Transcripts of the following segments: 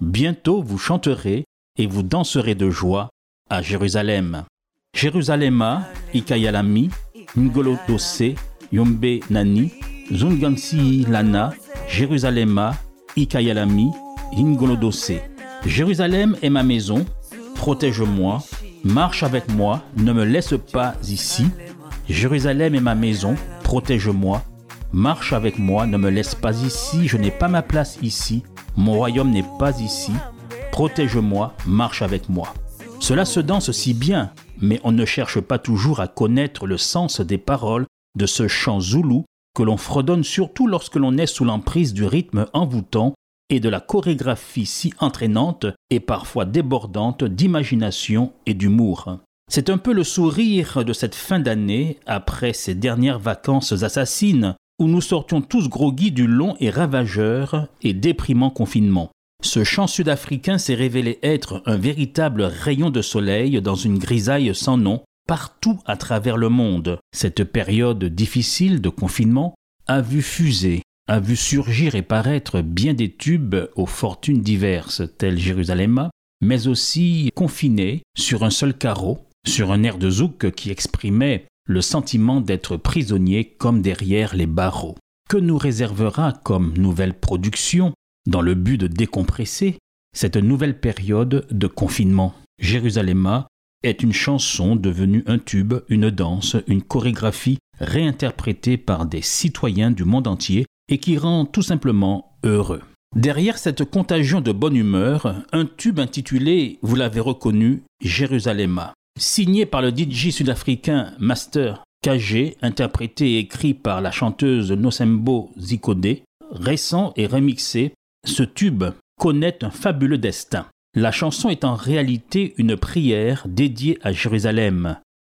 Bientôt vous chanterez et vous danserez de joie à Jérusalem. Jérusalema, Ikayalami, Ngolo Yombe Nani, Zungansi Lana, Jérusalema, Ikayalami, Ingolo Dose. Jérusalem est ma maison, protège-moi, marche avec moi, ne me laisse pas ici. Jérusalem est ma maison, protège-moi, marche avec moi, ne me laisse pas ici, je n'ai pas ma place ici, mon royaume n'est pas ici, protège-moi, marche avec moi. Cela se danse si bien, mais on ne cherche pas toujours à connaître le sens des paroles de ce chant zoulou que l'on fredonne surtout lorsque l'on est sous l'emprise du rythme envoûtant et de la chorégraphie si entraînante et parfois débordante d'imagination et d'humour. C'est un peu le sourire de cette fin d'année après ces dernières vacances assassines où nous sortions tous groggy du long et ravageur et déprimant confinement. Ce chant sud-africain s'est révélé être un véritable rayon de soleil dans une grisaille sans nom partout à travers le monde. Cette période difficile de confinement a vu fuser a vu surgir et paraître bien des tubes aux fortunes diverses, tels Jérusalem, mais aussi confinés sur un seul carreau, sur un air de zouk qui exprimait le sentiment d'être prisonnier comme derrière les barreaux. Que nous réservera comme nouvelle production, dans le but de décompresser, cette nouvelle période de confinement? Jérusalem est une chanson devenue un tube, une danse, une chorégraphie réinterprétée par des citoyens du monde entier et qui rend tout simplement heureux. Derrière cette contagion de bonne humeur, un tube intitulé, vous l'avez reconnu, Jérusalem, signé par le DJ sud-africain Master KG, interprété et écrit par la chanteuse Nosembo Zikode, récent et remixé, ce tube connaît un fabuleux destin. La chanson est en réalité une prière dédiée à Jérusalem.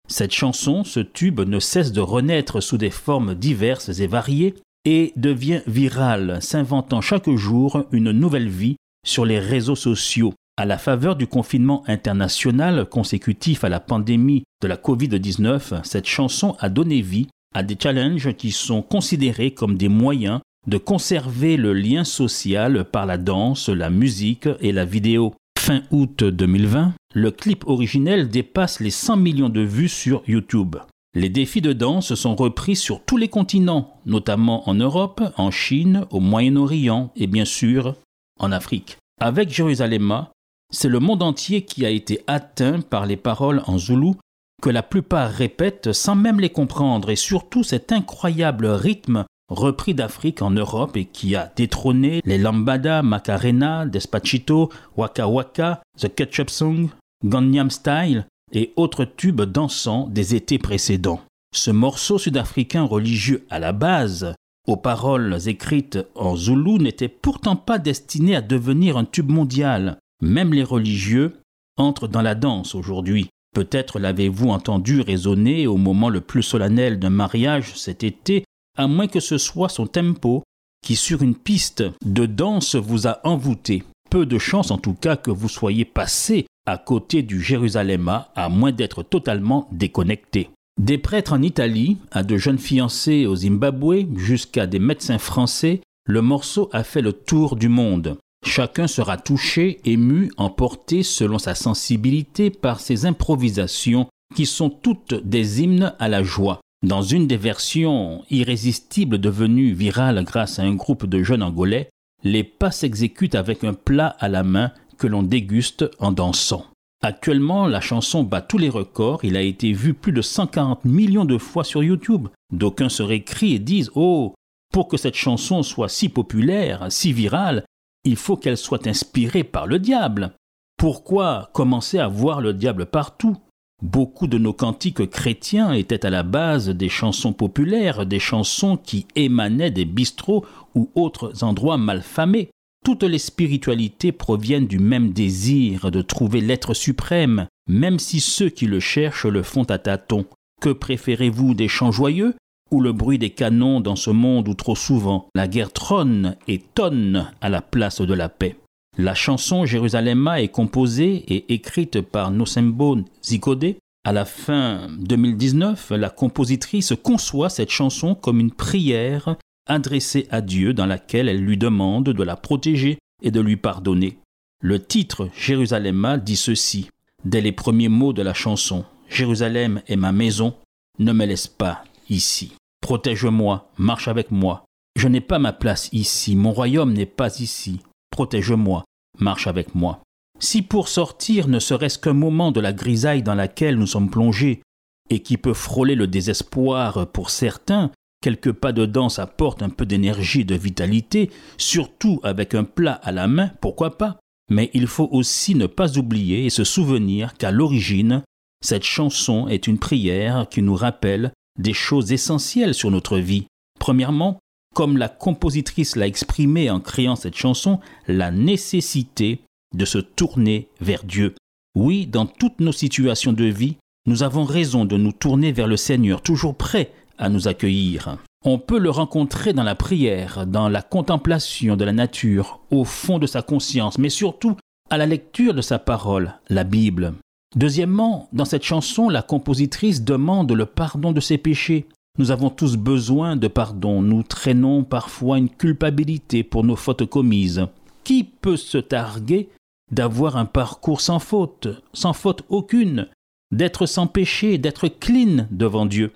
Cette chanson, ce tube, ne cesse de renaître sous des formes diverses et variées, et devient viral, s'inventant chaque jour une nouvelle vie sur les réseaux sociaux. À la faveur du confinement international consécutif à la pandémie de la Covid-19, cette chanson a donné vie à des challenges qui sont considérés comme des moyens de conserver le lien social par la danse, la musique et la vidéo. Fin août 2020, le clip originel dépasse les 100 millions de vues sur YouTube. Les défis de danse sont repris sur tous les continents, notamment en Europe, en Chine, au Moyen-Orient et bien sûr en Afrique. Avec Jérusalem, c'est le monde entier qui a été atteint par les paroles en zoulou que la plupart répètent sans même les comprendre et surtout cet incroyable rythme repris d'Afrique en Europe et qui a détrôné les lambada, macarena, despacito, waka waka, the ketchup song, Gangnam style et autres tubes dansants des étés précédents. Ce morceau sud-africain religieux à la base, aux paroles écrites en zoulou, n'était pourtant pas destiné à devenir un tube mondial. Même les religieux entrent dans la danse aujourd'hui. Peut-être l'avez-vous entendu résonner au moment le plus solennel d'un mariage cet été, à moins que ce soit son tempo qui sur une piste de danse vous a envoûté. Peu de chance en tout cas que vous soyez passé à côté du Jérusalem, à moins d'être totalement déconnecté. Des prêtres en Italie, à de jeunes fiancés au Zimbabwe, jusqu'à des médecins français, le morceau a fait le tour du monde. Chacun sera touché, ému, emporté selon sa sensibilité par ces improvisations qui sont toutes des hymnes à la joie. Dans une des versions irrésistibles devenues virales grâce à un groupe de jeunes angolais, les pas s'exécutent avec un plat à la main que l'on déguste en dansant. Actuellement, la chanson bat tous les records. Il a été vu plus de 140 millions de fois sur YouTube. D'aucuns se récrient et disent Oh, pour que cette chanson soit si populaire, si virale, il faut qu'elle soit inspirée par le diable. Pourquoi commencer à voir le diable partout? Beaucoup de nos cantiques chrétiens étaient à la base des chansons populaires, des chansons qui émanaient des bistrots ou autres endroits malfamés. Toutes les spiritualités proviennent du même désir de trouver l'être suprême, même si ceux qui le cherchent le font à tâtons. Que préférez-vous des chants joyeux? Ou le bruit des canons dans ce monde où trop souvent la guerre trône et tonne à la place de la paix La chanson Jérusalemma est composée et écrite par Nosembo Zikode. À la fin 2019, la compositrice conçoit cette chanson comme une prière adressée à Dieu dans laquelle elle lui demande de la protéger et de lui pardonner. Le titre Jérusalemma dit ceci, dès les premiers mots de la chanson. Jérusalem est ma maison, ne me laisse pas ici. Protège-moi, marche avec moi. Je n'ai pas ma place ici, mon royaume n'est pas ici. Protège-moi, marche avec moi. Si pour sortir ne serait-ce qu'un moment de la grisaille dans laquelle nous sommes plongés, et qui peut frôler le désespoir pour certains, quelques pas de danse apportent un peu d'énergie et de vitalité, surtout avec un plat à la main, pourquoi pas? Mais il faut aussi ne pas oublier et se souvenir qu'à l'origine, cette chanson est une prière qui nous rappelle des choses essentielles sur notre vie. Premièrement, comme la compositrice l'a exprimé en créant cette chanson, la nécessité de se tourner vers Dieu. Oui, dans toutes nos situations de vie, nous avons raison de nous tourner vers le Seigneur, toujours prêt à nous accueillir. On peut le rencontrer dans la prière, dans la contemplation de la nature, au fond de sa conscience, mais surtout à la lecture de sa parole, la Bible. Deuxièmement, dans cette chanson, la compositrice demande le pardon de ses péchés. Nous avons tous besoin de pardon, nous traînons parfois une culpabilité pour nos fautes commises. Qui peut se targuer d'avoir un parcours sans faute, sans faute aucune, d'être sans péché, d'être clean devant Dieu,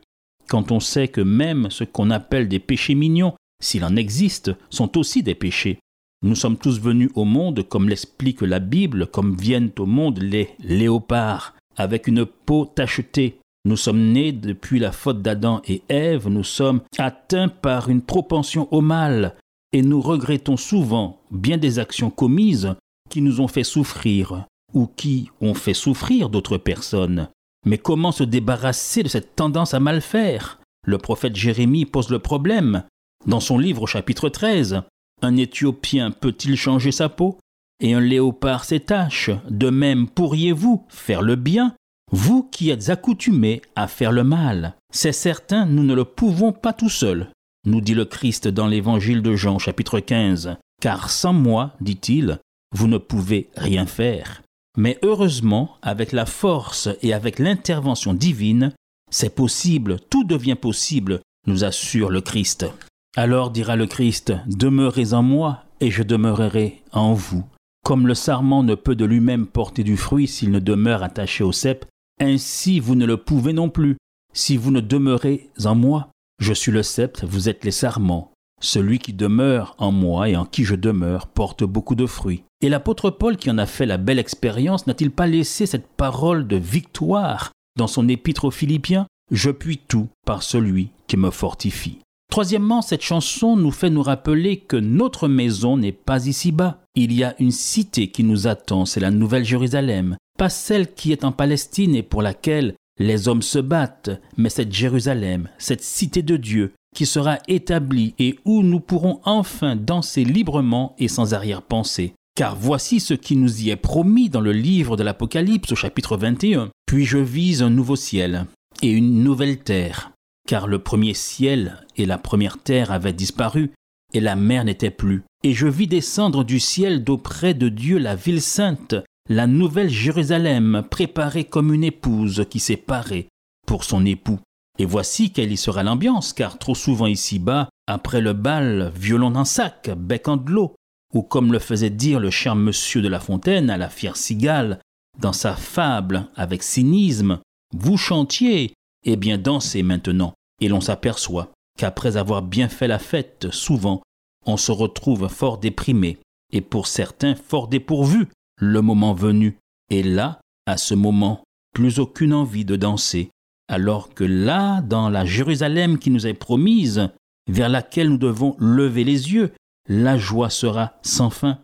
quand on sait que même ce qu'on appelle des péchés mignons, s'il en existe, sont aussi des péchés. Nous sommes tous venus au monde, comme l'explique la Bible, comme viennent au monde les léopards, avec une peau tachetée. Nous sommes nés depuis la faute d'Adam et Ève, nous sommes atteints par une propension au mal, et nous regrettons souvent bien des actions commises qui nous ont fait souffrir, ou qui ont fait souffrir d'autres personnes. Mais comment se débarrasser de cette tendance à mal faire? Le prophète Jérémie pose le problème. Dans son livre au chapitre 13, un Éthiopien peut-il changer sa peau? Et un léopard ses taches De même pourriez-vous faire le bien? Vous qui êtes accoutumés à faire le mal. C'est certain, nous ne le pouvons pas tout seuls, nous dit le Christ dans l'évangile de Jean chapitre 15. Car sans moi, dit-il, vous ne pouvez rien faire. Mais heureusement, avec la force et avec l'intervention divine, c'est possible, tout devient possible, nous assure le Christ. Alors dira le Christ, Demeurez en moi, et je demeurerai en vous. Comme le sarment ne peut de lui-même porter du fruit s'il ne demeure attaché au cep, ainsi vous ne le pouvez non plus, si vous ne demeurez en moi. Je suis le cep, vous êtes les sarments. Celui qui demeure en moi et en qui je demeure porte beaucoup de fruits. Et l'apôtre Paul, qui en a fait la belle expérience, n'a-t-il pas laissé cette parole de victoire dans son épître aux Philippiens? Je puis tout par celui qui me fortifie. Troisièmement, cette chanson nous fait nous rappeler que notre maison n'est pas ici-bas. Il y a une cité qui nous attend, c'est la Nouvelle Jérusalem, pas celle qui est en Palestine et pour laquelle les hommes se battent, mais cette Jérusalem, cette cité de Dieu, qui sera établie et où nous pourrons enfin danser librement et sans arrière-pensée. Car voici ce qui nous y est promis dans le livre de l'Apocalypse au chapitre 21. Puis je vise un nouveau ciel et une nouvelle terre, car le premier ciel et la première terre avaient disparu, et la mer n'était plus. Et je vis descendre du ciel d'auprès de Dieu la ville sainte, la nouvelle Jérusalem, préparée comme une épouse qui s'est parée pour son époux. Et voici quelle y sera l'ambiance, car trop souvent ici-bas, après le bal, violon d'un sac, bec en de l'eau, ou comme le faisait dire le cher monsieur de La Fontaine à la fière cigale, dans sa fable avec cynisme, vous chantiez, eh bien dansez maintenant. Et l'on s'aperçoit qu'après avoir bien fait la fête, souvent, on se retrouve fort déprimé, et pour certains fort dépourvu, le moment venu. Et là, à ce moment, plus aucune envie de danser, alors que là, dans la Jérusalem qui nous est promise, vers laquelle nous devons lever les yeux, la joie sera sans fin.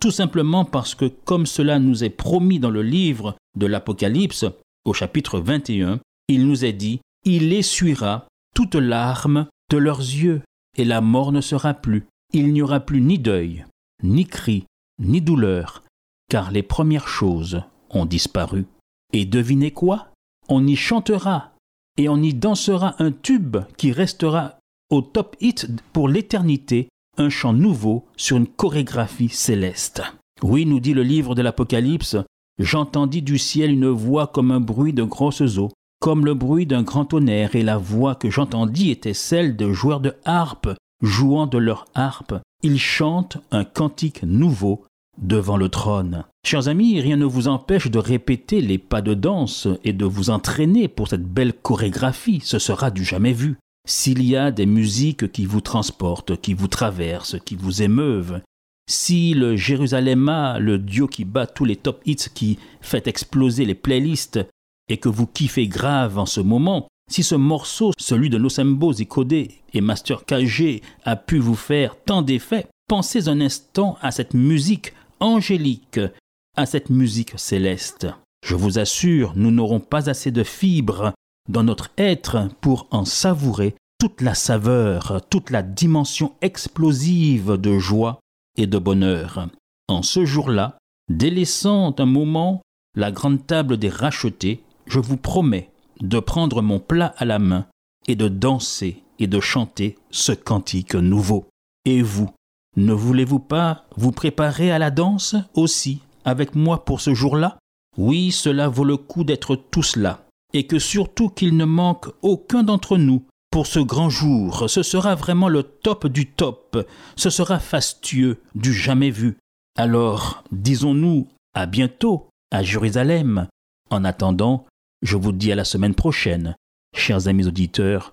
Tout simplement parce que, comme cela nous est promis dans le livre de l'Apocalypse, au chapitre 21, il nous est dit, il essuiera toutes larmes de leurs yeux, et la mort ne sera plus. Il n'y aura plus ni deuil, ni cris, ni douleur, car les premières choses ont disparu. Et devinez quoi? On y chantera et on y dansera un tube qui restera au top hit pour l'éternité, un chant nouveau sur une chorégraphie céleste. Oui, nous dit le livre de l'Apocalypse, j'entendis du ciel une voix comme un bruit de grosses eaux, comme le bruit d'un grand tonnerre, et la voix que j'entendis était celle de joueurs de harpe jouant de leur harpe. Ils chantent un cantique nouveau devant le trône. Chers amis, rien ne vous empêche de répéter les pas de danse et de vous entraîner pour cette belle chorégraphie, ce sera du jamais vu. S'il y a des musiques qui vous transportent, qui vous traversent, qui vous émeuvent, si le Jérusalem le dieu qui bat tous les top hits, qui fait exploser les playlists, et que vous kiffez grave en ce moment, si ce morceau, celui de Nosembo Zikode et Master KG, a pu vous faire tant d'effets, pensez un instant à cette musique angélique, à cette musique céleste. Je vous assure, nous n'aurons pas assez de fibres dans notre être pour en savourer toute la saveur, toute la dimension explosive de joie et de bonheur. En ce jour-là, délaissant un moment la grande table des rachetés, je vous promets de prendre mon plat à la main et de danser et de chanter ce cantique nouveau. Et vous, ne voulez-vous pas vous préparer à la danse aussi avec moi pour ce jour-là? Oui, cela vaut le coup d'être tous là, et que surtout qu'il ne manque aucun d'entre nous pour ce grand jour. Ce sera vraiment le top du top, ce sera fastueux, du jamais vu. Alors, disons-nous à bientôt à Jérusalem. En attendant, je vous dis à la semaine prochaine, chers amis auditeurs.